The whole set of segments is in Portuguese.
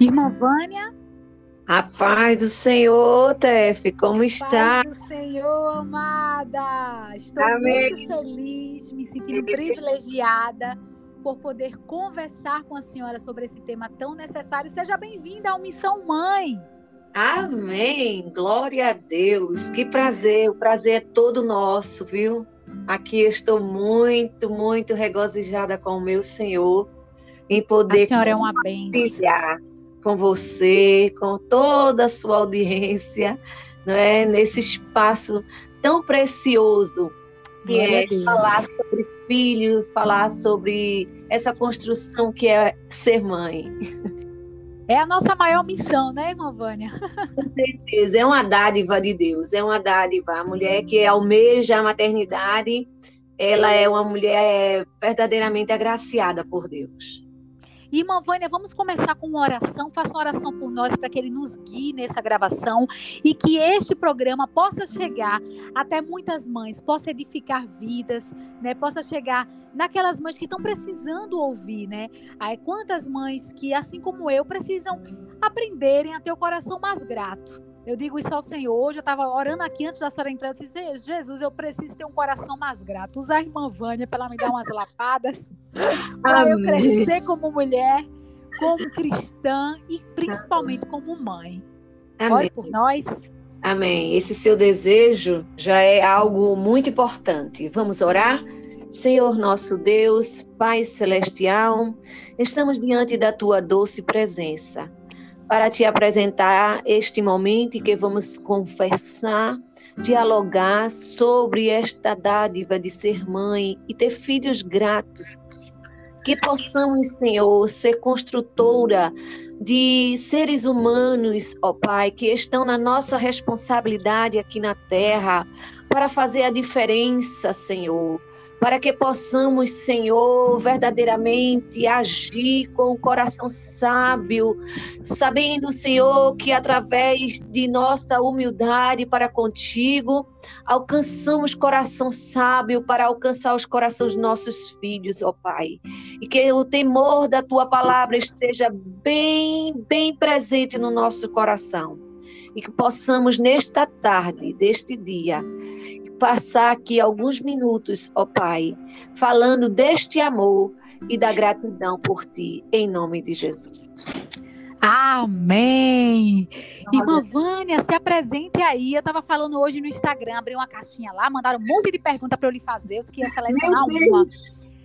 Irmã Vânia? A paz do Senhor, Tef, como está? Paz do Senhor, amada. Estou Amém. muito feliz, me sentindo privilegiada por poder conversar com a senhora sobre esse tema tão necessário. Seja bem-vinda ao Missão Mãe. Amém. Glória a Deus. Que prazer. O prazer é todo nosso, viu? Aqui eu estou muito, muito regozijada com o meu Senhor em poder a senhora é uma bênção. Com você, com toda a sua audiência, não é? nesse espaço tão precioso que é falar sobre filho, falar sobre essa construção que é ser mãe. É a nossa maior missão, né, irmã Vânia? Com certeza, é uma dádiva de Deus, é uma dádiva. A mulher que almeja a maternidade, ela é uma mulher verdadeiramente agraciada por Deus. Irmã Vânia, vamos começar com uma oração. Faça uma oração por nós para que Ele nos guie nessa gravação e que este programa possa chegar até muitas mães, possa edificar vidas, né? Possa chegar naquelas mães que estão precisando ouvir, né? Aí, quantas mães que, assim como eu, precisam aprenderem a ter o coração mais grato. Eu digo isso ao Senhor. Hoje eu estava orando aqui antes da senhora entrar. Eu disse, Jesus, eu preciso ter um coração mais grato. Usar a irmã Vânia para ela me dar umas lapadas. para eu crescer como mulher, como cristã e principalmente como mãe. Amém. Ore por nós. Amém. Esse seu desejo já é algo muito importante. Vamos orar? Senhor nosso Deus, Pai Celestial, estamos diante da tua doce presença para te apresentar este momento em que vamos conversar, dialogar sobre esta dádiva de ser mãe e ter filhos gratos. Que possamos, Senhor, ser construtora de seres humanos, ó Pai, que estão na nossa responsabilidade aqui na terra para fazer a diferença, Senhor para que possamos, Senhor, verdadeiramente agir com o coração sábio, sabendo, Senhor, que através de nossa humildade para contigo, alcançamos coração sábio para alcançar os corações dos nossos filhos, ó Pai. E que o temor da tua palavra esteja bem, bem presente no nosso coração. E que possamos, nesta tarde, deste dia, passar aqui alguns minutos, ó Pai, falando deste amor e da gratidão por ti, em nome de Jesus. Amém! Irmã Vânia, se apresente aí. Eu estava falando hoje no Instagram, abri uma caixinha lá, mandaram um monte de perguntas para eu lhe fazer. Eu queria selecionar Meu uma.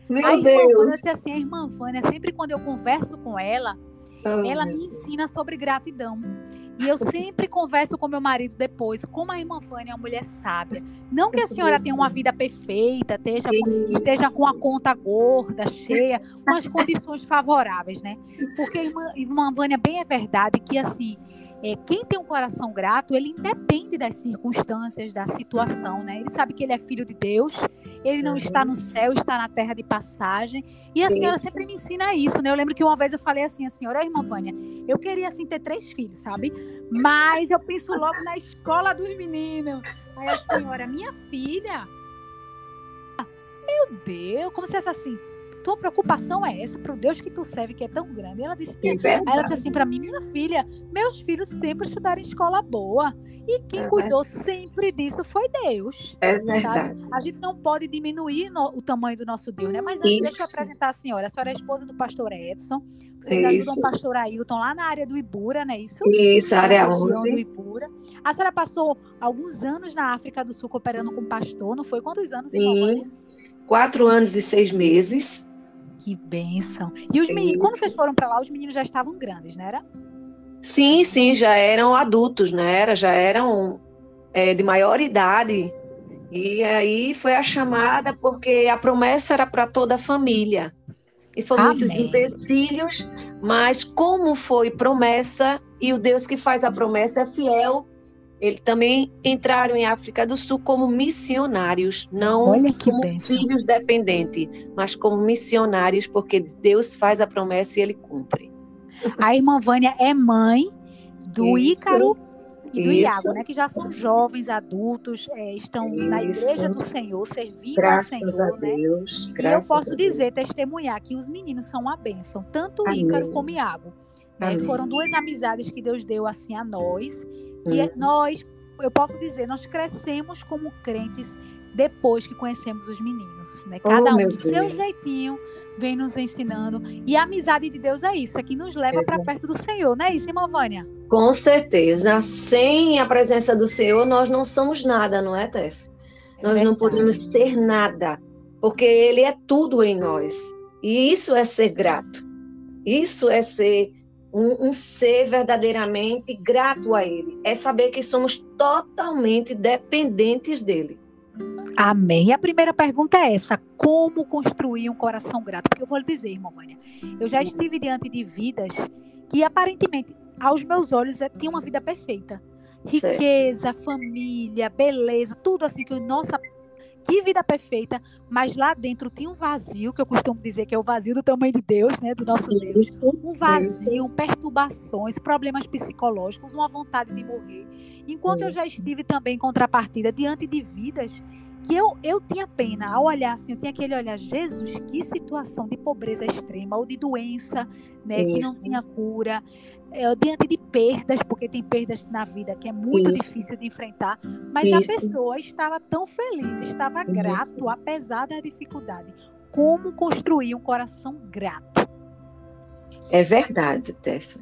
Meu a Deus! Irmã Vânia disse assim: a irmã Vânia, sempre quando eu converso com ela, oh, ela me ensina sobre gratidão. E eu sempre converso com meu marido depois, como a irmã Fânia é uma mulher sábia. Não que a senhora tenha uma vida perfeita, esteja, esteja com a conta gorda, cheia, com as condições favoráveis, né? Porque, irmã, irmã Vânia, bem é verdade que, assim, é, quem tem um coração grato, ele independe das circunstâncias, da situação, né? Ele sabe que ele é filho de Deus, ele não uhum. está no céu, está na terra de passagem. E a senhora sempre me ensina isso, né? Eu lembro que uma vez eu falei assim, a senhora, irmã Vânia, eu queria assim ter três filhos, sabe? Mas eu penso logo na escola dos meninos. Aí a senhora, minha filha. Meu Deus, como se fosse assim, tua preocupação é essa para o Deus que tu serve, que é tão grande. ela disse, é ela disse assim para mim, minha filha, meus filhos sempre estudaram em escola boa. E quem é cuidou sempre disso foi Deus. É verdade. A gente não pode diminuir no, o tamanho do nosso Deus, né? Mas antes, deixa eu apresentar a senhora. A senhora é esposa do pastor Edson. Vocês isso. ajudam o pastor Ailton lá na área do Ibura, não é isso? Isso, área 11. Do Ibura. A senhora passou alguns anos na África do Sul cooperando com pastor, não foi? Quantos anos? Sim, quatro anos e seis meses. Que bênção. E os meninos, quando vocês foram para lá, os meninos já estavam grandes, não era? Sim, sim, já eram adultos, né? Era, já eram é, de maior idade. E aí foi a chamada porque a promessa era para toda a família. E foram Amém. muitos empecilhos, mas como foi promessa, e o Deus que faz a promessa é fiel, eles também entraram em África do Sul como missionários, não como bênção. filhos dependentes, mas como missionários, porque Deus faz a promessa e ele cumpre. A irmã Vânia é mãe do Isso. Ícaro e do Isso. Iago, né? Que já são jovens, adultos, é, estão Isso. na igreja do Senhor, servindo Graças ao Senhor, a né? Deus. E eu posso dizer, testemunhar que os meninos são uma bênção, tanto o Ícaro como o Iago. Né? Foram duas amizades que Deus deu assim a nós, que uhum. nós, eu posso dizer, nós crescemos como crentes depois que conhecemos os meninos, né? Cada oh, um do seu jeitinho vem nos ensinando. E a amizade de Deus é isso, é que nos leva para perto do Senhor, não é isso, irmã Vânia? Com certeza. Sem a presença do Senhor, nós não somos nada, não é, Tef? É nós verdade. não podemos ser nada, porque Ele é tudo em nós. E isso é ser grato. Isso é ser um, um, ser verdadeiramente grato a Ele. É saber que somos totalmente dependentes dele. Amém. E a primeira pergunta é essa: como construir um coração grato? Porque eu vou lhe dizer, irmã Vânia, eu já estive diante de vidas que aparentemente, aos meus olhos, é, tinham uma vida perfeita. Riqueza, certo. família, beleza, tudo assim que nossa que vida perfeita, mas lá dentro tinha um vazio, que eu costumo dizer que é o vazio do tamanho de Deus, né, do nosso Deus. Um vazio, perturbações, problemas psicológicos, uma vontade de morrer. Enquanto Isso. eu já estive também em contrapartida diante de vidas que eu, eu tinha pena, ao olhar assim, eu tinha aquele olhar, Jesus, que situação de pobreza extrema, ou de doença, né, Isso. que não tinha cura, é, diante de perdas, porque tem perdas na vida que é muito Isso. difícil de enfrentar, mas Isso. a pessoa estava tão feliz, estava grato, apesar da dificuldade. Como construir um coração grato? É verdade, Tefa.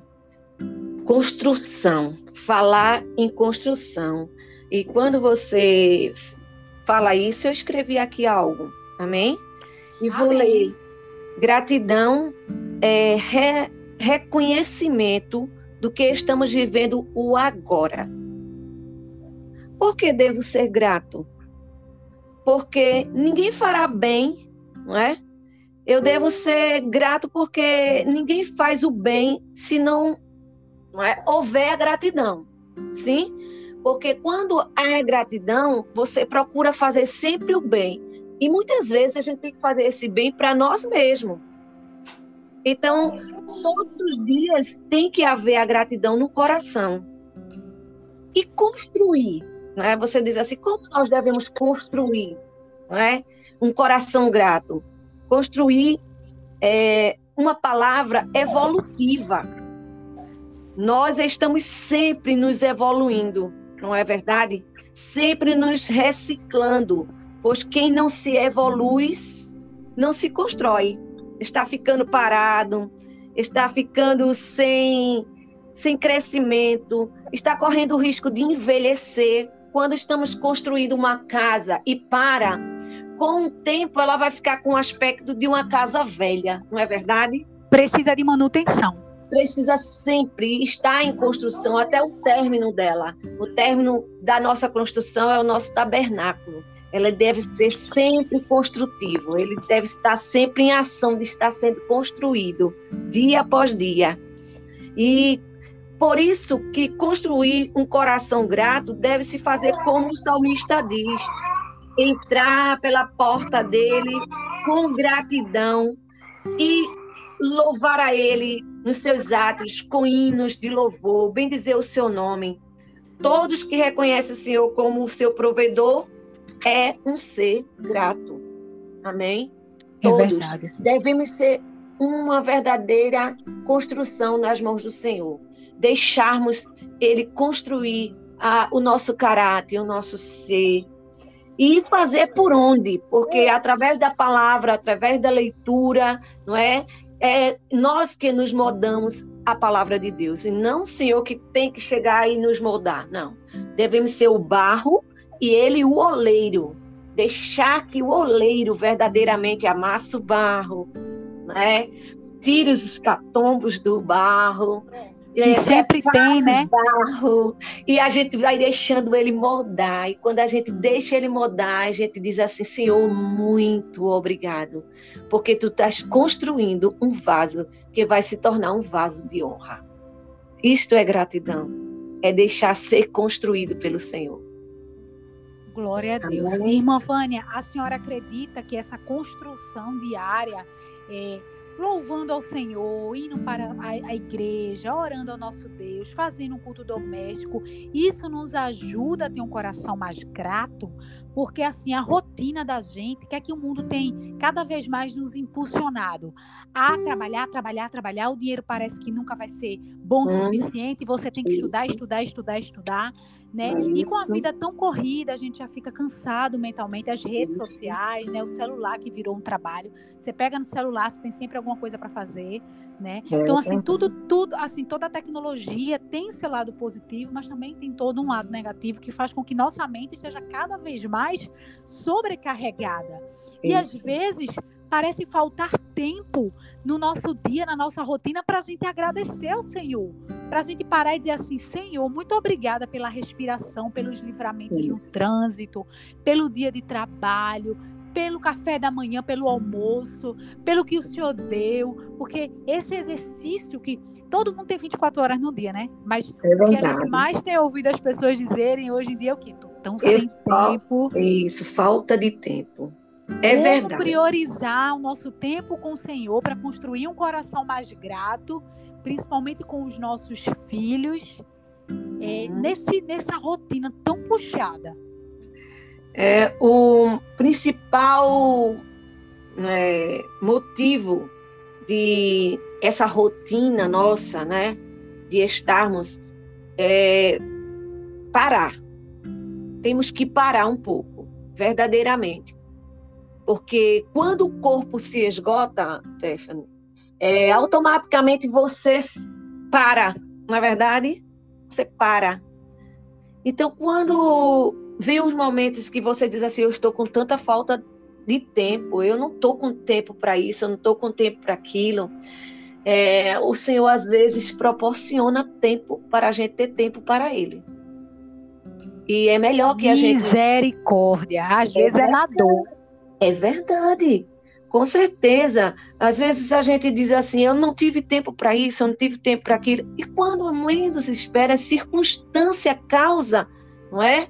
Construção, falar em construção. E quando você fala isso, eu escrevi aqui algo, amém? E vou amém. ler. Gratidão é re, reconhecimento do que estamos vivendo o agora. Por que devo ser grato? Porque ninguém fará bem, não é? Eu devo ser grato porque ninguém faz o bem se não, não é, houver a gratidão. Sim? Porque quando há gratidão, você procura fazer sempre o bem. E muitas vezes a gente tem que fazer esse bem para nós mesmos. Então, todos os dias tem que haver a gratidão no coração. E construir, né? Você diz assim, como nós devemos construir, né? Um coração grato. Construir é, uma palavra evolutiva. Nós estamos sempre nos evoluindo não é verdade? Sempre nos reciclando, pois quem não se evolui não se constrói. Está ficando parado, está ficando sem, sem crescimento, está correndo o risco de envelhecer. Quando estamos construindo uma casa e para, com o tempo ela vai ficar com o aspecto de uma casa velha, não é verdade? Precisa de manutenção precisa sempre estar em construção até o término dela. O término da nossa construção é o nosso tabernáculo. Ela deve ser sempre construtivo, ele deve estar sempre em ação de estar sendo construído, dia após dia. E por isso que construir um coração grato deve se fazer como o salmista diz: entrar pela porta dele com gratidão e louvar a ele nos seus atos com hinos de louvor, bendizer o seu nome. Todos que reconhecem o Senhor como o seu provedor é um ser grato. Amém? É Todos verdade. devemos ser uma verdadeira construção nas mãos do Senhor. Deixarmos Ele construir a, o nosso caráter, o nosso ser. E fazer por onde? Porque através da palavra, através da leitura, não é? é nós que nos moldamos a palavra de Deus, e não o Senhor que tem que chegar e nos moldar, não. Devemos ser o barro e ele o oleiro. Deixar que o oleiro verdadeiramente amasse o barro, né? Tire os catombos do barro, é, e sempre tem, né? Barro, e a gente vai deixando ele moldar. E quando a gente deixa ele moldar, a gente diz assim: Senhor, muito obrigado, porque tu estás construindo um vaso que vai se tornar um vaso de honra. Isto é gratidão, é deixar ser construído pelo Senhor. Glória a Deus. Amém. Irmã Vânia, a senhora acredita que essa construção diária é, louvando ao Senhor, indo para a, a, igreja, orando ao nosso Deus, fazendo um culto doméstico. Isso nos ajuda a ter um coração mais grato, porque assim a rotina da gente quer que o mundo tem cada vez mais nos impulsionado a trabalhar, trabalhar, trabalhar. O dinheiro parece que nunca vai ser bom o hum. suficiente, você tem que estudar, estudar, estudar, estudar né? E com a vida tão corrida, a gente já fica cansado mentalmente, as redes Isso. sociais, né? O celular que virou um trabalho. Você pega no celular, você tem sempre alguma coisa para fazer, né? É, então assim, tudo tudo, assim, toda a tecnologia tem seu lado positivo, mas também tem todo um lado negativo que faz com que nossa mente esteja cada vez mais sobrecarregada. Isso. E às vezes parece faltar tempo no nosso dia, na nossa rotina, para a gente agradecer ao Senhor. Para a gente parar e dizer assim: Senhor, muito obrigada pela respiração, pelos livramentos Isso. no trânsito, pelo dia de trabalho, pelo café da manhã, pelo almoço, pelo que o Senhor deu, porque esse exercício que todo mundo tem 24 horas no dia, né? Mas é o que a gente mais tem ouvido as pessoas dizerem hoje em dia é o que? Tão sem tempo. Isso, falta de tempo. É Como verdade. priorizar o nosso tempo com o Senhor para construir um coração mais grato, principalmente com os nossos filhos, é, uhum. nesse, nessa rotina tão puxada. É, o principal é, motivo de essa rotina nossa, né, de estarmos, é parar. Temos que parar um pouco, verdadeiramente porque quando o corpo se esgota, Stephanie, é, automaticamente você para, não é verdade? Você para. Então, quando vem os momentos que você diz assim, eu estou com tanta falta de tempo, eu não estou com tempo para isso, eu não estou com tempo para aquilo. É, o Senhor às vezes proporciona tempo para a gente ter tempo para Ele. E é melhor que a gente. Misericórdia, às é vezes é na dor. É verdade. Com certeza. Às vezes a gente diz assim: eu não tive tempo para isso, eu não tive tempo para aquilo. E quando menos espera, circunstância causa, não é?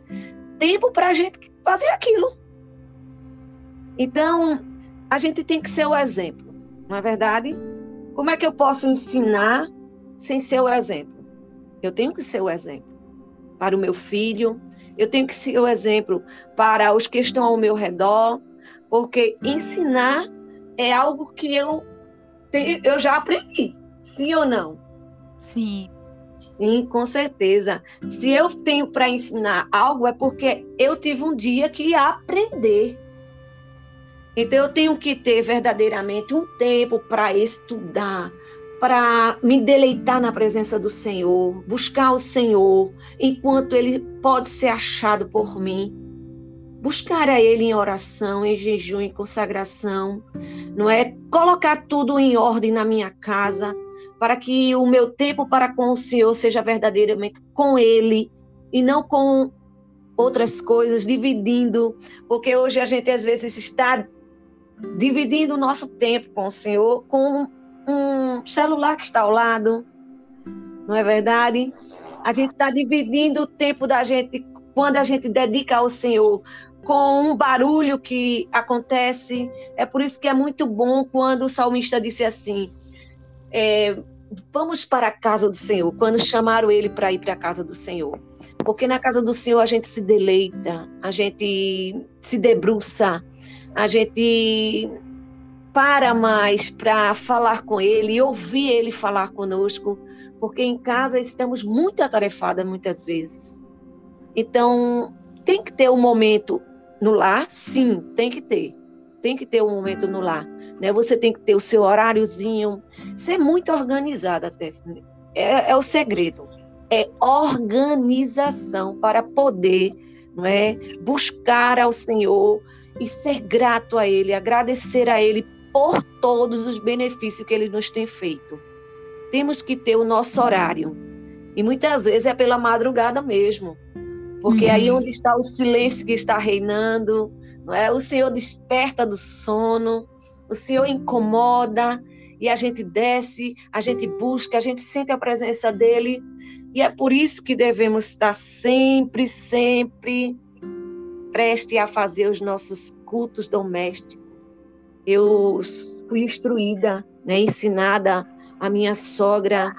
Tempo para a gente fazer aquilo. Então, a gente tem que ser o exemplo, não é verdade? Como é que eu posso ensinar sem ser o exemplo? Eu tenho que ser o exemplo para o meu filho, eu tenho que ser o exemplo para os que estão ao meu redor, porque ensinar é algo que eu, tenho, eu já aprendi, sim ou não? Sim. Sim, com certeza. Se eu tenho para ensinar algo, é porque eu tive um dia que aprender. Então, eu tenho que ter verdadeiramente um tempo para estudar, para me deleitar na presença do Senhor, buscar o Senhor, enquanto Ele pode ser achado por mim buscar a Ele em oração, em jejum, em consagração, não é? Colocar tudo em ordem na minha casa, para que o meu tempo para com o Senhor seja verdadeiramente com Ele e não com outras coisas, dividindo, porque hoje a gente às vezes está dividindo o nosso tempo com o Senhor com um celular que está ao lado, não é verdade? A gente está dividindo o tempo da gente quando a gente dedica ao Senhor com um barulho que acontece. É por isso que é muito bom quando o salmista disse assim: é, Vamos para a casa do Senhor, quando chamaram ele para ir para a casa do Senhor. Porque na casa do Senhor a gente se deleita, a gente se debruça, a gente para mais para falar com ele ouvir ele falar conosco, porque em casa estamos muito atarefadas muitas vezes. Então, tem que ter um momento no lar, sim, tem que ter. Tem que ter um momento no lar. Né? Você tem que ter o seu horáriozinho. Ser muito organizada, até. É, é o segredo. É organização para poder não é, buscar ao Senhor e ser grato a Ele, agradecer a Ele por todos os benefícios que Ele nos tem feito. Temos que ter o nosso horário. E muitas vezes é pela madrugada mesmo. Porque uhum. aí onde está o silêncio que está reinando, não é? O Senhor desperta do sono, o Senhor incomoda e a gente desce, a gente busca, a gente sente a presença dele. E é por isso que devemos estar sempre, sempre preste a fazer os nossos cultos domésticos. Eu fui instruída né, ensinada a minha sogra,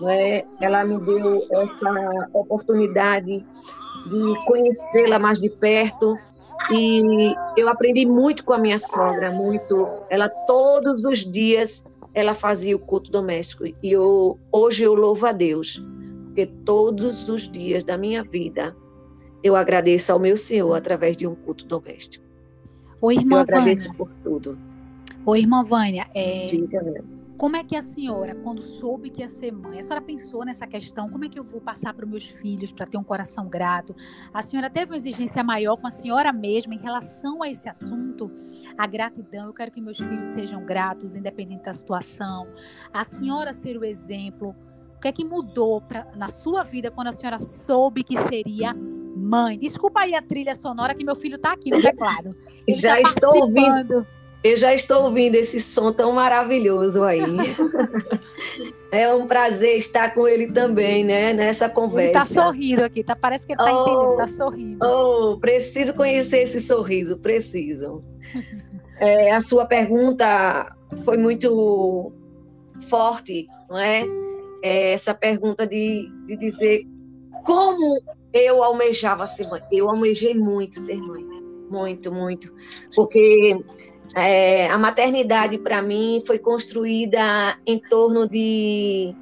né, ela me deu essa oportunidade de conhecê-la mais de perto, e eu aprendi muito com a minha sogra, muito. Ela todos os dias ela fazia o culto doméstico e eu, hoje eu louvo a Deus, porque todos os dias da minha vida eu agradeço ao meu Senhor através de um culto doméstico. Oi, irmã eu agradeço Vânia. por tudo. Oi, irmã Vânia. É, Diga, né? Como é que a senhora, quando soube que ia ser mãe, a senhora pensou nessa questão? Como é que eu vou passar para os meus filhos para ter um coração grato? A senhora teve uma exigência maior com a senhora mesma em relação a esse assunto? A gratidão, eu quero que meus filhos sejam gratos, independente da situação. A senhora ser o exemplo. O que é que mudou pra, na sua vida quando a senhora soube que seria mãe? Desculpa aí a trilha sonora que meu filho está aqui no teclado. Ele Já tá estou ouvindo. Eu já estou ouvindo esse som tão maravilhoso aí. é um prazer estar com ele também, né? Nessa Ele tá conversa. sorrindo aqui, tá? Parece que ele tá Oh. entendendo, tá sorrindo. Oh, preciso conhecer esse sorriso, preciso. É, a sua pergunta foi muito forte, não é? É, essa pergunta de, de dizer como eu almejava ser mãe. Eu almejei muito ser mãe, muito, muito, porque é, a maternidade para mim foi construída em torno de,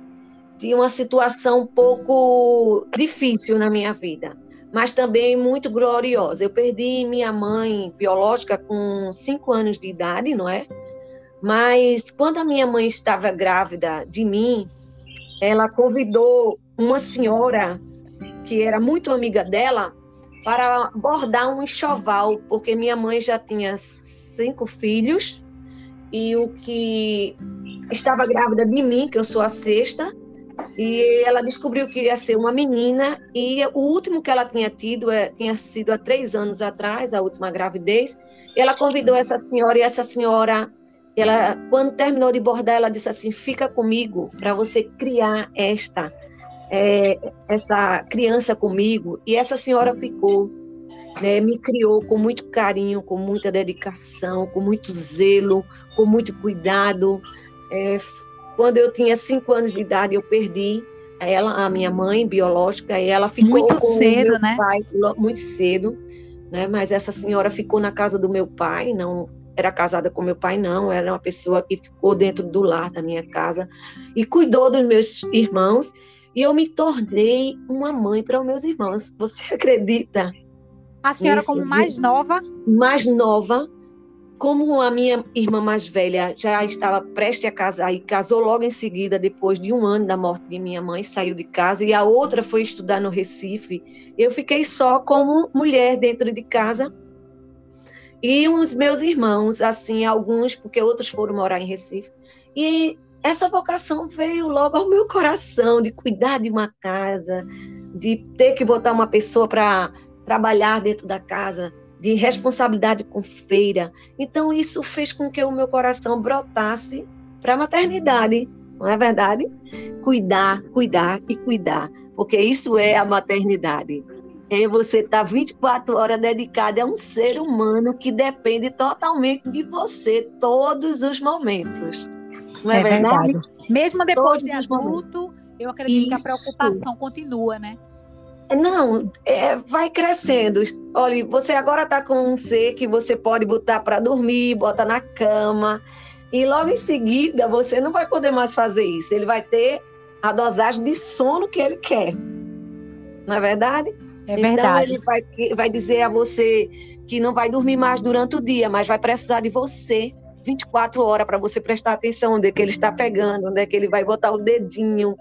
de uma situação um pouco difícil na minha vida mas também muito gloriosa. Eu perdi minha mãe biológica com cinco anos de idade, não é? Mas quando a minha mãe estava grávida de mim, ela convidou uma senhora que era muito amiga dela para bordar um enxoval, porque minha mãe já tinha cinco filhos e o que estava grávida de mim, que eu sou a sexta, e ela descobriu que ia ser uma menina e o último que ela tinha tido é, tinha sido há três anos atrás, a última gravidez. Ela convidou essa senhora e essa senhora, ela quando terminou de bordar, ela disse assim: "Fica comigo para você criar esta é, essa criança comigo". E essa senhora ficou, né, me criou com muito carinho, com muita dedicação, com muito zelo, com muito cuidado. É, quando eu tinha cinco anos de idade, eu perdi ela, a minha mãe biológica, e ela ficou Muito com cedo, meu né? pai muito cedo, né? Mas essa senhora ficou na casa do meu pai, não era casada com meu pai, não, era uma pessoa que ficou dentro do lar da minha casa e cuidou dos meus irmãos. E eu me tornei uma mãe para os meus irmãos. Você acredita? A senhora, como mais nova, mais nova, como a minha irmã mais velha já estava prestes a casar e casou logo em seguida, depois de um ano da morte de minha mãe, saiu de casa, e a outra foi estudar no Recife, eu fiquei só como mulher dentro de casa. E os meus irmãos, assim, alguns, porque outros foram morar em Recife. E essa vocação veio logo ao meu coração de cuidar de uma casa, de ter que botar uma pessoa para trabalhar dentro da casa, de responsabilidade com feira. Então, isso fez com que o meu coração brotasse para a maternidade, não é verdade? Cuidar, cuidar e cuidar, porque isso é a maternidade. É você estar 24 horas dedicada a um ser humano que depende totalmente de você todos os momentos. Não é, verdade? Mesmo depois Todos de adulto, eu acredito que a Isso. preocupação continua, né? Não, é, vai crescendo. Olha, você agora está com um ser que você pode botar para dormir, bota na cama, e logo em seguida você não vai poder mais fazer isso. Ele vai ter a dosagem de sono que ele quer. Não é verdade? É então verdade. ele vai, vai dizer a você que não vai dormir mais durante o dia, mas vai precisar de você 24 horas para você prestar atenção onde é que ele está pegando, onde é que ele vai botar o dedinho,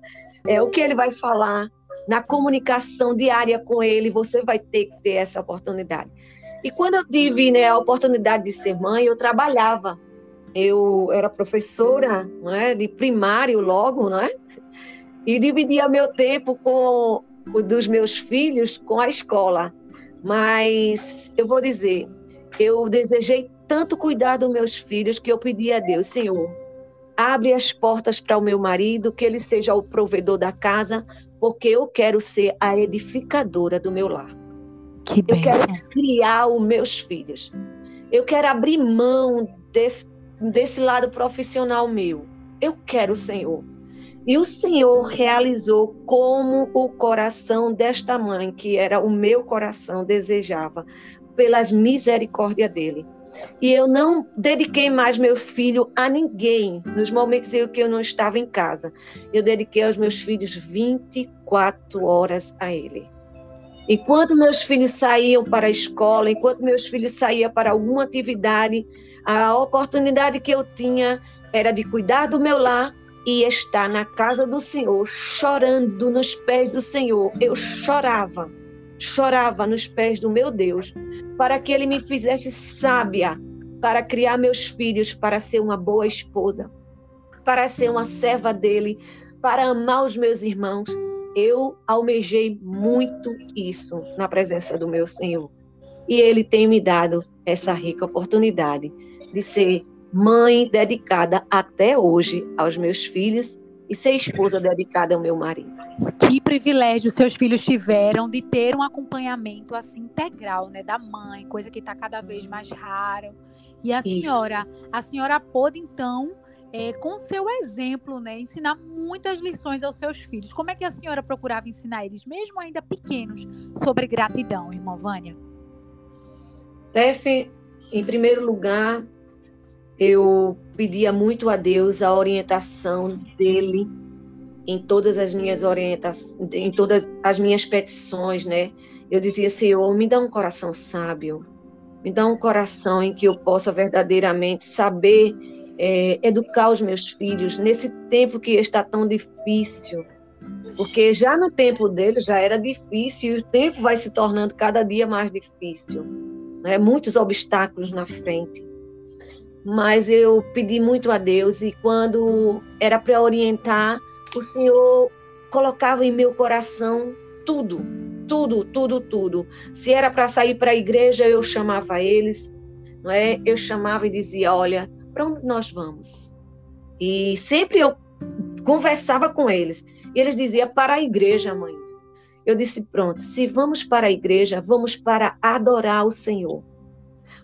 é o que ele vai falar na comunicação diária com ele, você vai ter que ter essa oportunidade. E quando eu tive né, a oportunidade de ser mãe, eu trabalhava. Eu era professora não é, de primário logo, não é? E dividia meu tempo com o dos meus filhos com a escola. Mas eu vou dizer, eu desejei tanto cuidar dos meus filhos que eu pedi a Deus, Senhor, abre as portas para o meu marido, que ele seja o provedor da casa, porque eu quero ser a edificadora do meu lar. Que Eu bênção. quero criar os meus filhos. Eu quero abrir mão desse, desse lado profissional meu. eu quero o Senhor. E o Senhor realizou como o coração desta mãe, que era o meu coração, desejava, pelas misericórdia dele. E eu não dediquei mais meu filho a ninguém nos momentos em que eu não estava em casa. Eu dediquei aos meus filhos 24 horas a ele. Enquanto meus filhos saíam para a escola, enquanto meus filhos saíam para alguma atividade, a oportunidade que eu tinha era de cuidar do meu lar e estar na casa do Senhor, chorando nos pés do Senhor. Eu chorava, chorava nos pés do meu Deus, para que ele me fizesse sábia para criar meus filhos, para ser uma boa esposa, para ser uma serva dele, para amar os meus irmãos. Eu almejei muito isso na presença do meu Senhor. E ele tem me dado essa rica oportunidade de ser mãe dedicada até hoje aos meus filhos e ser esposa dedicada ao meu marido. Que privilégio seus filhos tiveram de ter um acompanhamento assim integral, né, da mãe, coisa que está cada vez mais raro. E a senhora, Isso. a senhora pôde então, é, com seu exemplo, né, ensinar muitas lições aos seus filhos. Como é que a senhora procurava ensinar eles, mesmo ainda pequenos, sobre gratidão, irmã Vânia? Tefe, em primeiro lugar, eu pedia muito a Deus a orientação dele em todas as minhas orientações, em todas as minhas petições, né? Eu dizia, Senhor, me dá um coração sábio, me dá um coração em que eu possa verdadeiramente saber é, educar os meus filhos nesse tempo que está tão difícil. Porque já no tempo dele já era difícil, e o tempo vai se tornando cada dia mais difícil. Né? Muitos obstáculos na frente mas eu pedi muito a Deus e quando era para orientar, o Senhor colocava em meu coração tudo, tudo, tudo, tudo. Se era para sair para a igreja, eu chamava eles, não é? Eu chamava e dizia, olha, para onde nós vamos? E sempre eu conversava com eles. E eles diziam, para a igreja, mãe. Eu disse, pronto, se vamos para a igreja, vamos para adorar o Senhor.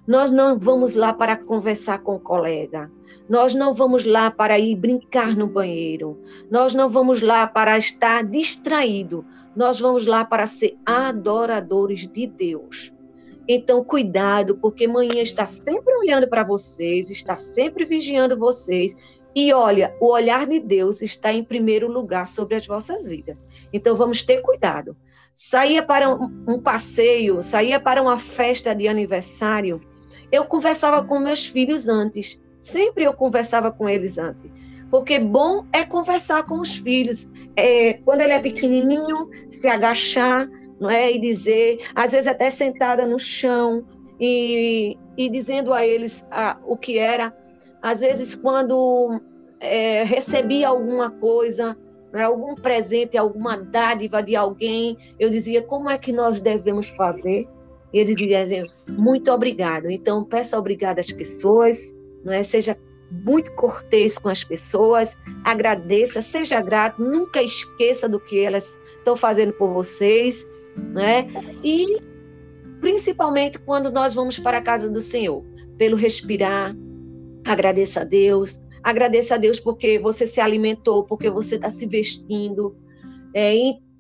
Nós não vamos lá para conversar com o colega. Nós não vamos lá para ir brincar no banheiro. Nós não vamos lá para estar distraído. Nós vamos lá para ser adoradores de Deus. Então, cuidado, porque manhã está sempre olhando para vocês, está sempre vigiando vocês. E olha, o olhar de Deus está em primeiro lugar sobre as vossas vidas. Então, vamos ter cuidado. Saía para um, passeio, saía para uma festa de aniversário eu conversava com meus filhos antes. Sempre eu conversava com eles antes. Porque bom é conversar com os filhos. É, quando ele é pequenininho, se agachar não é? e dizer, às vezes até sentada no chão, e, e dizendo a eles ah, o que era. Às vezes, quando é, recebia alguma coisa, né, algum presente, alguma dádiva de alguém, eu dizia como é que nós devemos fazer ele diria assim, muito obrigado. Então, peça obrigado às pessoas, não é? Seja muito cortês com as pessoas, agradeça, seja grato, nunca esqueça do que elas estão fazendo por vocês, né? E principalmente quando nós vamos para a casa do Senhor, pelo respirar, agradeça a Deus, agradeça a Deus porque você se alimentou, porque você está se vestindo, é,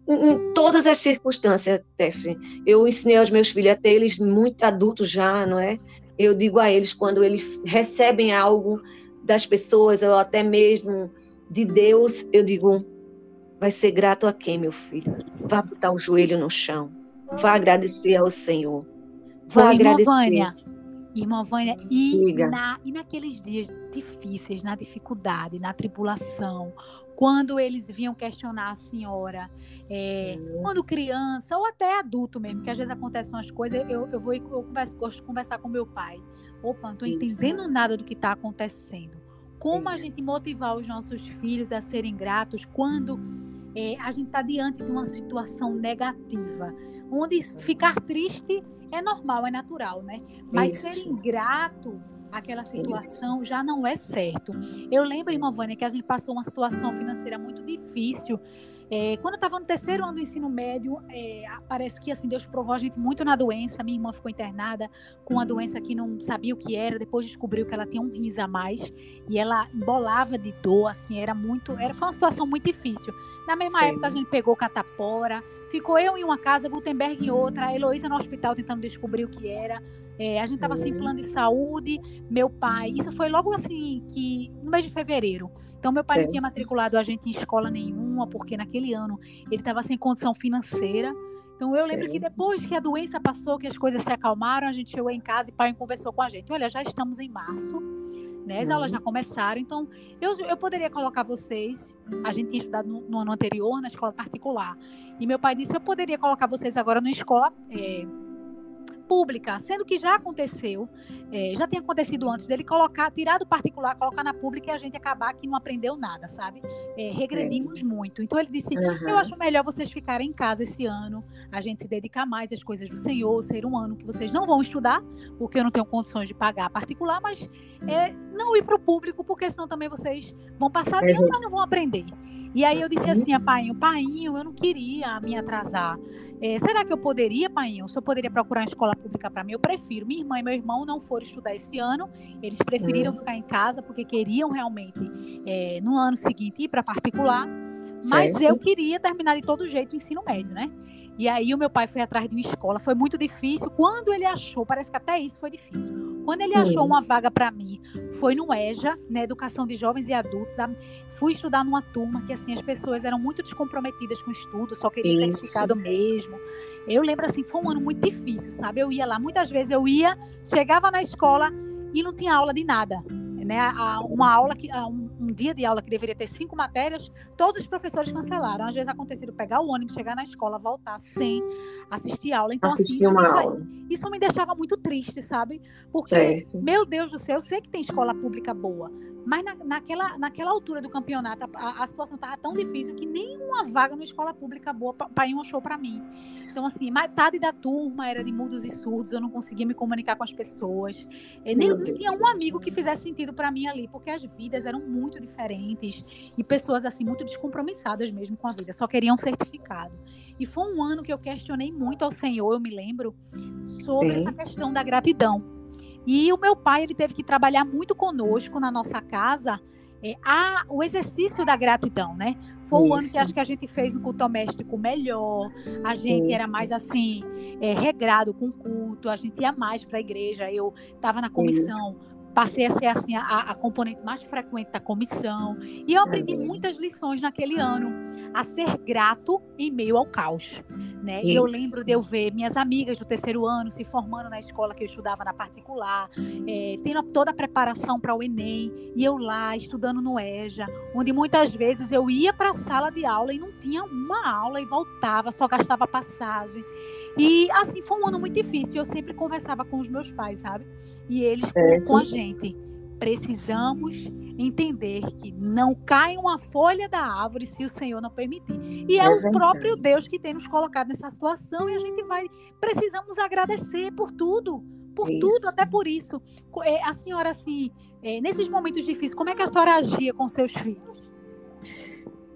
em todas as circunstâncias, Tef. Eu ensinei aos meus filhos, até eles muito adultos já, não é? Eu digo a eles, quando eles recebem algo das pessoas, ou até mesmo de Deus, eu digo, vai ser grato a quem, meu filho? Vá botar o joelho no chão. Vá agradecer ao Senhor. Vá agradecer. Vânia, Irmã Vânia, e, na, e naqueles dias difíceis, na dificuldade, na tribulação, quando eles vinham questionar a senhora, é, quando criança ou até adulto mesmo, que às vezes acontecem umas coisas, eu, eu vou eu converso, gosto de conversar com meu pai. Opa, não estou entendendo nada do que está acontecendo. Como Isso. a gente motivar os nossos filhos a serem gratos quando é, a gente está diante de uma situação negativa, onde ficar triste é normal, é natural, né? Mas Isso. ser ingrato aquela situação Isso. já não é certo. Eu lembro, irmã Vânia, que a gente passou uma situação financeira muito difícil É, quando eu estava no terceiro ano do ensino médio, é, parece que assim Deus provou a gente muito na doença. Minha irmã ficou internada com uma doença que não sabia o que era. Depois descobriu que ela tinha um rins a mais e ela embolava de dor. Assim, era muito, era foi uma situação muito difícil. Na mesma Sim. época a gente pegou catapora, ficou eu em uma casa, Gutenberg em outra, a Heloísa no hospital tentando descobrir o que era. É, a gente estava sem plano de saúde, meu pai. Isso foi logo assim que no mês de fevereiro. Então meu pai é. não tinha matriculado a gente em escola nenhuma porque naquele ano ele estava sem condição financeira. Então eu lembro Sim. que depois que a doença passou, que as coisas se acalmaram, a gente chegou em casa e o pai conversou com a gente. Olha, já estamos em março. Né? As aulas já uhum. começaram, então eu, eu poderia colocar vocês. A gente tinha estudado no, no ano anterior na escola particular. E meu pai disse: eu poderia colocar vocês agora na escola é, pública, sendo que já aconteceu, é, já tem acontecido antes dele colocar, tirar do particular, colocar na pública e a gente acabar que não aprendeu nada, sabe? É, regredimos é. muito. Então ele disse: uhum. eu acho melhor vocês ficarem em casa esse ano, a gente se dedicar mais às coisas do Senhor, ser um ano que vocês não vão estudar, porque eu não tenho condições de pagar particular, mas é, não ir para o público, porque senão também vocês vão passar tempo, mas não vão aprender. E aí eu disse assim a Painho, Painho, eu não queria me atrasar. É, será que eu poderia, Painho? Se eu poderia procurar uma escola pública para mim, eu prefiro. Minha irmã e meu irmão não foram estudar esse ano, eles preferiram uhum. ficar em casa porque queriam realmente, é, no ano seguinte, ir para particular. Mas certo. eu queria terminar de todo jeito o ensino médio, né? E aí o meu pai foi atrás de uma escola, foi muito difícil. Quando ele achou, parece que até isso foi difícil. Quando ele achou uma vaga para mim, foi no EJA, né, Educação de Jovens e Adultos. Fui estudar numa turma que assim as pessoas eram muito descomprometidas com o estudo, só queriam certificado mesmo. Eu lembro assim, foi um ano muito difícil, sabe? Eu ia lá, muitas vezes eu ia, chegava na escola e não tinha aula de nada né, uma aula que um, um, dia de aula que deveria ter cinco matérias, todos os professores cancelaram. Às vezes aconteceu pegar o ônibus, chegar na escola, voltar sem assistir aula. Então assistir assim, isso, uma me, aula. isso me deixava muito triste, sabe? Porque certo. meu Deus do céu, eu sei que tem escola pública boa, mas na, naquela, naquela altura do campeonato, a, a situação estava tão difícil que nenhuma vaga na escola pública boa para ir um show para mim. Então, assim, metade da turma era de mudos e surdos, eu não conseguia me comunicar com as pessoas. E nem não tinha um amigo que fizesse sentido para mim ali, porque as vidas eram muito diferentes e pessoas, assim, muito descompromissadas mesmo com a vida, só queriam um certificado. E foi um ano que eu questionei muito ao Senhor, eu me lembro, sobre Sim. essa questão da gratidão e o meu pai ele teve que trabalhar muito conosco na nossa casa é, a, o exercício da gratidão, né? Foi Isso. o ano que acho que a gente fez um culto doméstico melhor, a gente Isso. era mais assim, é, regrado com culto, a gente ia mais para a igreja. Eu estava na comissão, Isso. passei a ser assim a, a, componente mais frequente da comissão. E eu aprendi muitas lições naquele ano, a ser grato em meio ao caos né? E eu lembro de eu ver minhas amigas do terceiro ano se formando na escola que eu estudava na particular, é, tendo toda a preparação para o Enem, e eu lá estudando no EJA, onde muitas vezes eu ia para a sala de aula e não tinha uma aula e voltava, só gastava passagem. E assim foi um ano muito difícil. Eu sempre conversava com os meus pais, sabe? E eles é. com a gente. Precisamos entender que não cai uma folha da árvore se o Senhor não permitir. E é, é o próprio Deus que tem nos colocado nessa situação e a gente vai precisamos agradecer por tudo, por isso. tudo, até por isso. É, a senhora assim, é, nesses momentos difíceis, como é que a senhora agia com seus filhos?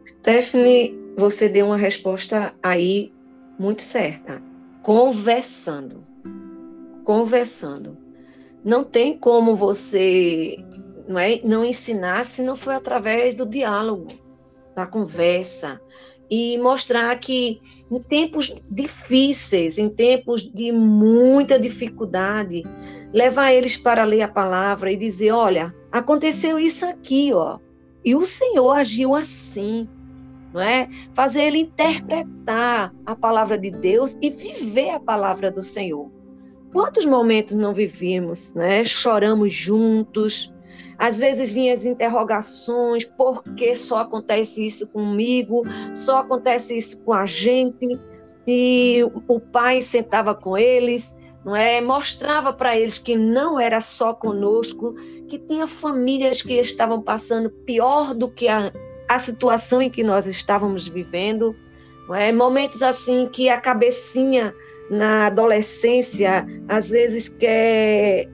Stephanie, você deu uma resposta aí muito certa. Conversando. Conversando. Não tem como você não, é, não ensinar se não foi através do diálogo, da conversa, e mostrar que em tempos difíceis, em tempos de muita dificuldade, levar eles para ler a palavra e dizer, olha, aconteceu isso aqui, ó, e o Senhor agiu assim, não é? Fazer ele interpretar a palavra de Deus e viver a palavra do Senhor. Quantos momentos não vivimos, né? Choramos juntos. Às vezes vinham as interrogações, por que só acontece isso comigo? Só acontece isso com a gente? E o pai sentava com eles, não é? Mostrava para eles que não era só conosco, que tinha famílias que estavam passando pior do que a, a situação em que nós estávamos vivendo. Não é? Momentos assim que a cabecinha na adolescência, às vezes quer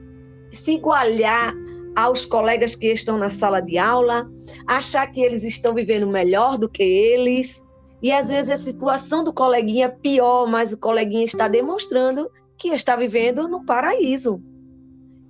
se igualar aos colegas que estão na sala de aula, achar que eles estão vivendo melhor do que eles, E às vezes a situação do coleguinha é pior, mas o coleguinha está demonstrando que está vivendo no paraíso.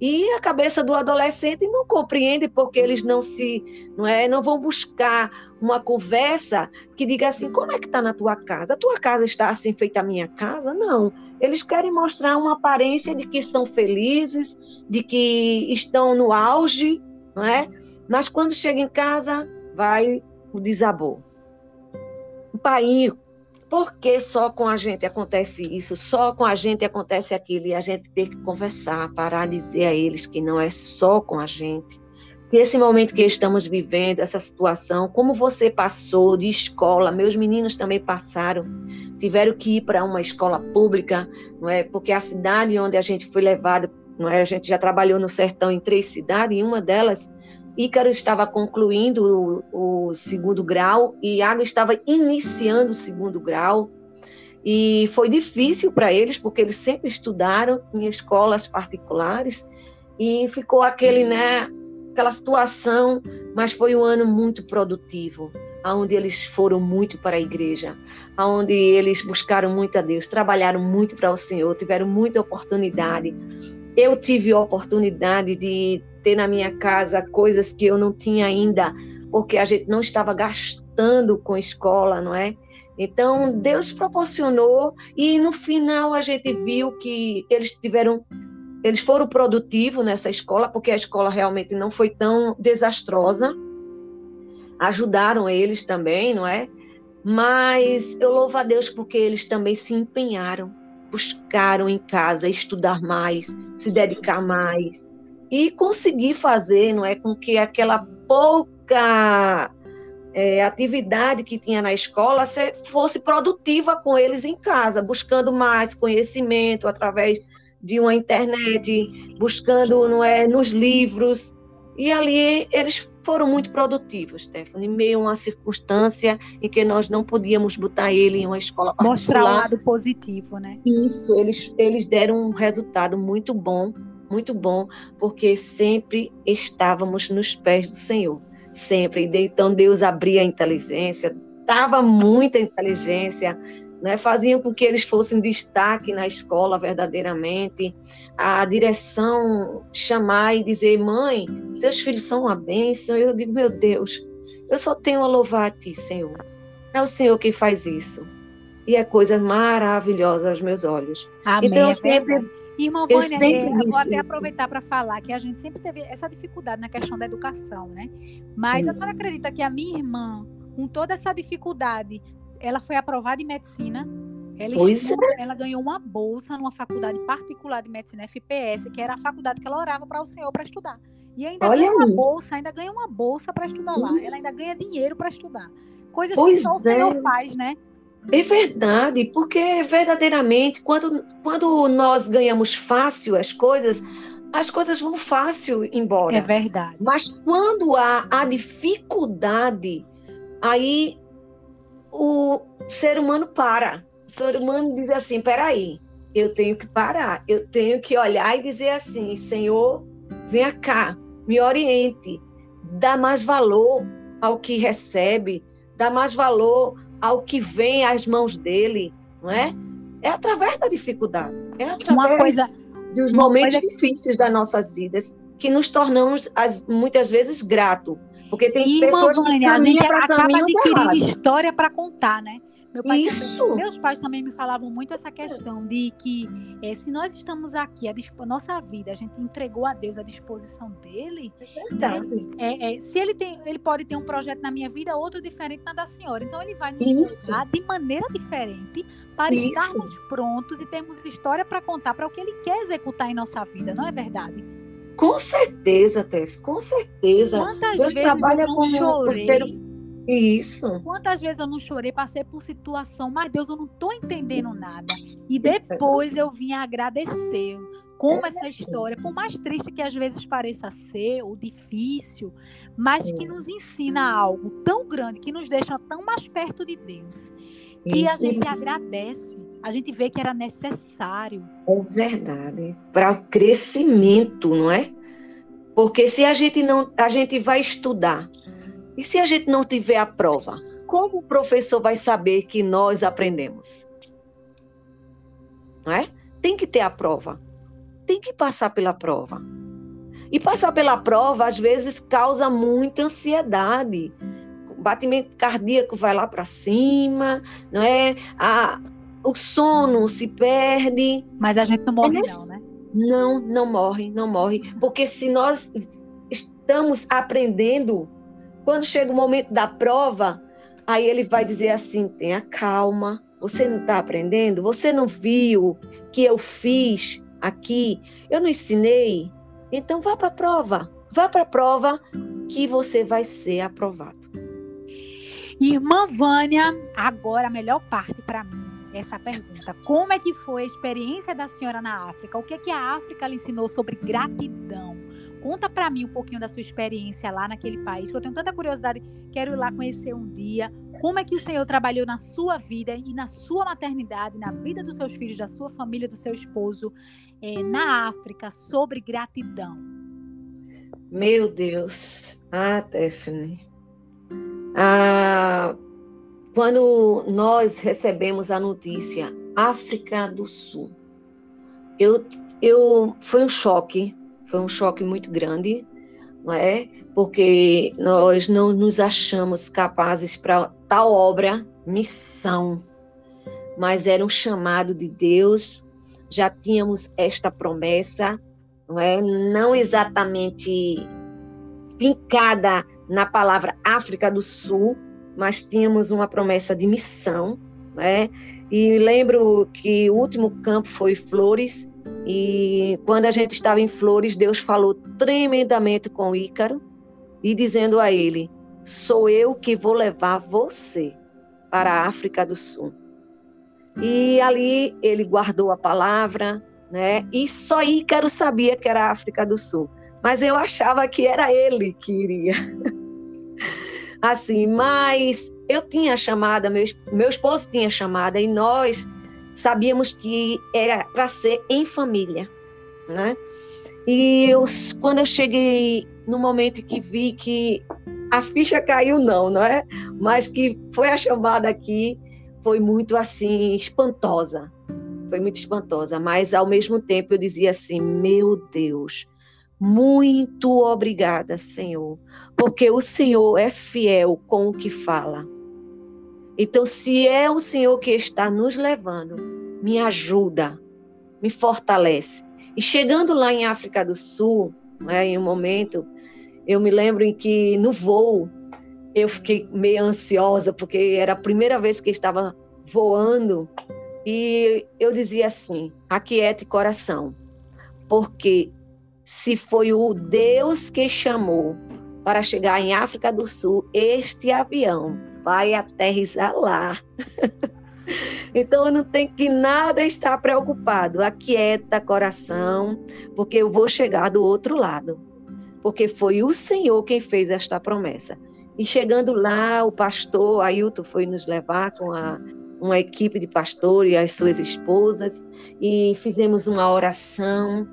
E a cabeça do adolescente não compreende porque eles não se, não é, não vão buscar uma conversa que diga assim, como é que está na tua casa? A tua casa está assim feita a minha casa? Não. Eles querem mostrar uma aparência de que estão felizes, de que estão no auge, não é? Mas quando chega em casa, vai o desabor. O pai por que só com a gente acontece isso? Só com a gente acontece aquilo e a gente tem que conversar, parar de dizer a eles que não é só com a gente. Que esse momento que estamos vivendo, essa situação, como você passou de escola, meus meninos também passaram, tiveram que ir para uma escola pública, não é? Porque a cidade onde a gente foi levado, não é? A gente já trabalhou no sertão em três cidades, e uma delas Ícaro estava concluindo o, o segundo grau e Água estava iniciando o segundo grau. E foi difícil para eles, porque eles sempre estudaram em escolas particulares e ficou aquele, né, aquela situação, mas foi um ano muito produtivo, aonde eles foram muito para a igreja, aonde eles buscaram muito a Deus, trabalharam muito para o Senhor, tiveram muita oportunidade. Eu tive a oportunidade de ter na minha casa coisas que eu não tinha ainda, porque a gente não estava gastando com escola, não é? Então, Deus proporcionou e no final a gente viu que eles tiveram eles foram produtivos nessa escola, porque a escola realmente não foi tão desastrosa. Ajudaram eles também, não é? Mas eu louvo a Deus porque eles também se empenharam, buscaram em casa estudar mais, se dedicar mais, e conseguir fazer, não é, com que aquela pouca é, atividade que tinha na escola fosse produtiva com eles em casa, buscando mais conhecimento através de uma internet, buscando, não é, nos livros. E ali eles foram muito produtivos, Stephanie, em meio a uma circunstância em que nós não podíamos botar ele em uma escola particular. Mostrar o lado positivo, né? Isso, eles, eles deram um resultado muito bom muito bom, porque sempre estávamos nos pés do Senhor, sempre. Então Deus abria a inteligência, dava muita inteligência, né, faziam com que eles fossem destaque na escola verdadeiramente. A direção chamar e dizer: mãe, seus filhos são uma bênção. Eu digo: meu Deus, eu só tenho a louvar a ti, Senhor. É o Senhor que faz isso. E é coisa maravilhosa aos meus olhos. Amém, então, eu é sempre Irmã Vânia, é, eu vou até aproveitar para falar que a gente sempre teve essa dificuldade na questão da educação, né? Mas a senhora acredita que a minha irmã, com toda essa dificuldade, ela foi aprovada em medicina? Ela, estuda, é. ela ganhou uma bolsa numa faculdade particular de medicina, FPS, que era a faculdade que ela orava para o Senhor para estudar. E ainda Olha ganha aí. uma bolsa, ainda ganha uma bolsa para estudar lá. Ela ainda ganha dinheiro para estudar. Coisas pois que só o Senhor é. faz, né? É verdade, porque verdadeiramente, quando, quando nós ganhamos fácil as coisas, as coisas vão fácil embora. É verdade. Mas quando há a dificuldade, aí o ser humano para. O ser humano diz assim: peraí, eu tenho que parar, eu tenho que olhar e dizer assim: Senhor, venha cá, me oriente, dá mais valor ao que recebe, dá mais valor ao que vem às mãos dele, não é? É através da dificuldade, é através uma coisa, dos momentos coisa... difíceis das nossas vidas que nos tornamos as, muitas vezes grato, porque tem e, pessoas que caminham para caminhos acaba adquirindo história para contar, né? Meu pai Isso. Também, meus pais também me falavam muito essa questão de que é, se nós estamos aqui, a, a, nossa vida, a gente entregou a Deus à disposição dele. É verdade. Né? É, é, se ele tem, ele pode ter um projeto na minha vida, outro diferente na da senhora. Então ele vai nos entregar de maneira diferente para Isso. estarmos prontos e termos história para contar para o que ele quer executar em nossa vida, não é verdade? Com certeza, Tef, com certeza. Quantas Deus trabalha com o ser isso. Quantas vezes eu não chorei, passei por situação, mas Deus, eu não estou entendendo nada. E depois eu vim agradecer. Como essa história, por mais triste que às vezes pareça ser, ou difícil, mas que nos ensina algo tão grande, que nos deixa tão mais perto de Deus, que Isso. a gente agradece, a gente vê que era necessário. É verdade. Para o crescimento, não é? Porque se a gente não, a gente vai estudar, e se a gente não tiver a prova? como o professor vai saber que nós aprendemos? Não é? Tem que ter a prova. Tem que passar pela prova. E passar pela prova, às vezes, causa muita ansiedade. O batimento cardíaco vai lá para cima, não é? A, o sono se perde. Mas a gente não morre, é não, né? Não, não morre, não morre. Porque se nós estamos aprendendo, quando chega o momento da prova, aí ele vai dizer assim: tenha calma, você não está aprendendo? Você não viu que eu fiz aqui? Eu não ensinei? Então vá para a prova. Vá para a prova que você vai ser aprovado. Irmã Vânia, agora a melhor parte para mim essa pergunta. Como é que foi a experiência da senhora na África? O que é que a África lhe ensinou sobre gratidão? Conta para mim um pouquinho da sua experiência lá naquele país, que eu tenho tanta curiosidade, quero ir lá conhecer um dia. Como é que o Senhor trabalhou na sua vida e na sua maternidade, na vida dos seus filhos, da sua família, do seu esposo, é, na África, sobre gratidão? Meu Deus, ah, Stephanie. Ah, quando nós recebemos a notícia África do Sul, eu, eu foi um choque, foi um choque muito grande, não é? Porque nós não nos achamos capazes para tal obra, missão, mas era um chamado de Deus. Já tínhamos esta promessa, não é? Não exatamente fincada na palavra África do Sul, mas tínhamos uma promessa de missão, né? E lembro que o último campo foi Flores, e quando a gente estava em Flores, Deus falou tremendamente com Ícaro e dizendo a ele: Sou eu que vou levar você para a África do Sul. E ali ele guardou a palavra, né? E só Ícaro sabia que era a África do Sul. Mas eu achava que era ele que iria. assim, mas eu tinha chamada, meu, meu esposo tinha chamada, e nós sabíamos que era para ser em família, né? E eu, quando eu cheguei no momento que vi que a ficha caiu, não, não é? Mas que foi a chamada aqui, foi muito assim, espantosa. Foi muito espantosa, mas ao mesmo tempo eu dizia assim: meu Deus, muito obrigada, Senhor, porque o Senhor é fiel com o que fala. Então, se é o Senhor que está nos levando, me ajuda, me fortalece. E chegando lá em África do Sul, né, em um momento, eu me lembro em que no voo eu fiquei meio ansiosa, porque era a primeira vez que estava voando, e eu dizia assim: aquiete coração, porque se foi o Deus que chamou para chegar em África do Sul, este avião vai aterrissar lá. então não tenho que nada estar preocupado. Aquieta coração, porque eu vou chegar do outro lado. Porque foi o Senhor quem fez esta promessa. E chegando lá, o pastor Ailton foi nos levar com a, uma equipe de pastores e as suas esposas, e fizemos uma oração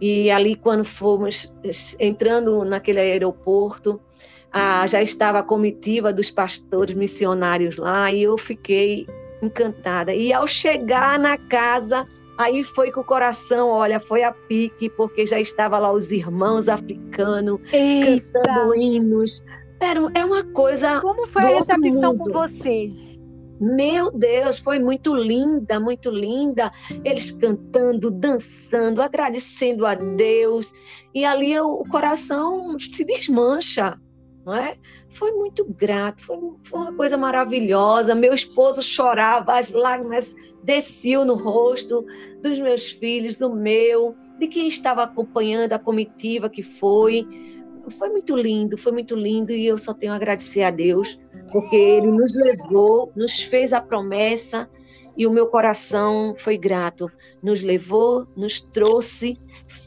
e ali, quando fomos entrando naquele aeroporto, ah, já estava a comitiva dos pastores missionários lá e eu fiquei encantada. E ao chegar na casa, aí foi com o coração, olha, foi a pique, porque já estava lá os irmãos africanos Eita. cantando hinos. Era, é uma coisa. Como foi a recepção com vocês? Meu Deus, foi muito linda, muito linda. Eles cantando, dançando, agradecendo a Deus. E ali o coração se desmancha. Não é? Foi muito grato, foi, foi uma coisa maravilhosa. Meu esposo chorava, as lágrimas desciam no rosto dos meus filhos, do meu, de quem estava acompanhando a comitiva que foi foi muito lindo, foi muito lindo e eu só tenho a agradecer a Deus, porque Ele nos levou, nos fez a promessa e o meu coração foi grato. Nos levou, nos trouxe,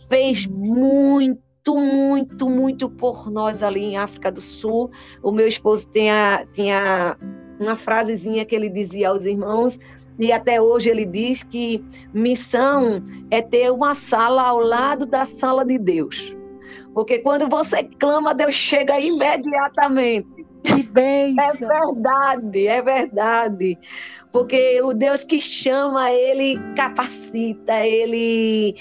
fez muito, muito, muito por nós ali em África do Sul. O meu esposo tinha, tinha uma frasezinha que ele dizia aos irmãos, e até hoje ele diz que missão é ter uma sala ao lado da sala de Deus. Porque quando você clama, Deus chega imediatamente. Que bem! É verdade, é verdade. Porque o Deus que chama, ele capacita, ele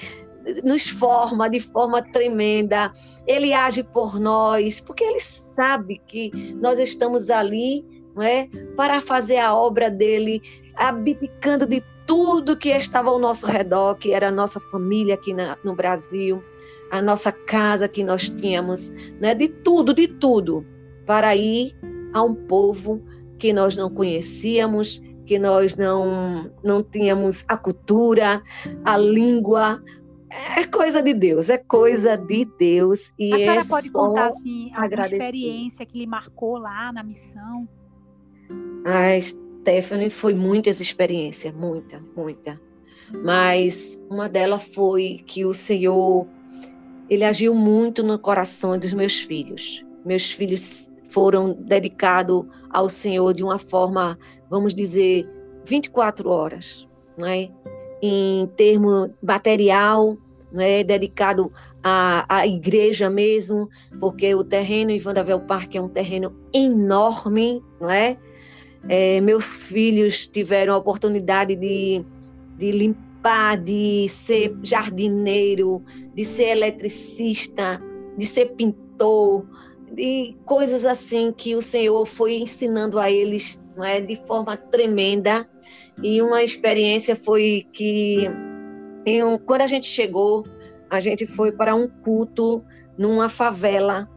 nos forma de forma tremenda. Ele age por nós, porque ele sabe que nós estamos ali, não é, para fazer a obra dele, abdicando de tudo que estava ao nosso redor, que era a nossa família aqui na, no Brasil, a nossa casa que nós tínhamos, né, de tudo, de tudo, para ir a um povo que nós não conhecíamos, que nós não, não tínhamos a cultura, a língua. É coisa de Deus, é coisa de Deus. E a senhora é pode contar assim, a experiência que lhe marcou lá na missão? A Stephanie foi muitas experiências, muita, muita. Mas uma delas foi que o Senhor ele agiu muito no coração dos meus filhos. Meus filhos foram dedicados ao Senhor de uma forma, vamos dizer, 24 horas, né? em termo material, né? dedicado à, à igreja mesmo, porque o terreno em Vandavel Park é um terreno enorme, não é? é meus filhos tiveram a oportunidade de, de limpar, de ser jardineiro, de ser eletricista, de ser pintor, de coisas assim que o Senhor foi ensinando a eles não é, de forma tremenda. E uma experiência foi que, um, quando a gente chegou, a gente foi para um culto numa favela,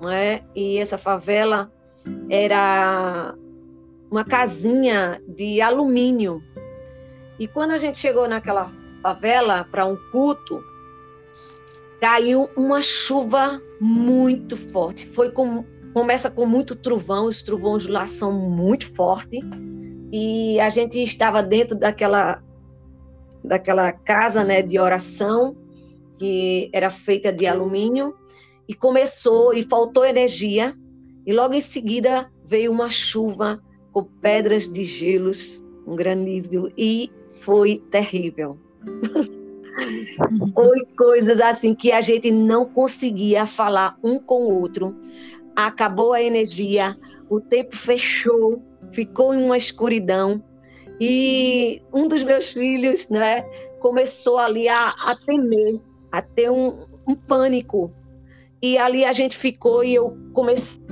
não é? e essa favela era uma casinha de alumínio. E quando a gente chegou naquela favela para um culto, caiu uma chuva muito forte. Foi com, começa com muito trovão, os trovões lá são muito fortes. E a gente estava dentro daquela daquela casa, né, de oração que era feita de alumínio e começou e faltou energia e logo em seguida veio uma chuva com pedras de gelos, um granizo e foi terrível. Foi coisas assim que a gente não conseguia falar um com o outro. Acabou a energia, o tempo fechou, ficou em uma escuridão. E um dos meus filhos, né, começou ali a, a temer, a ter um, um pânico. E ali a gente ficou e eu comecei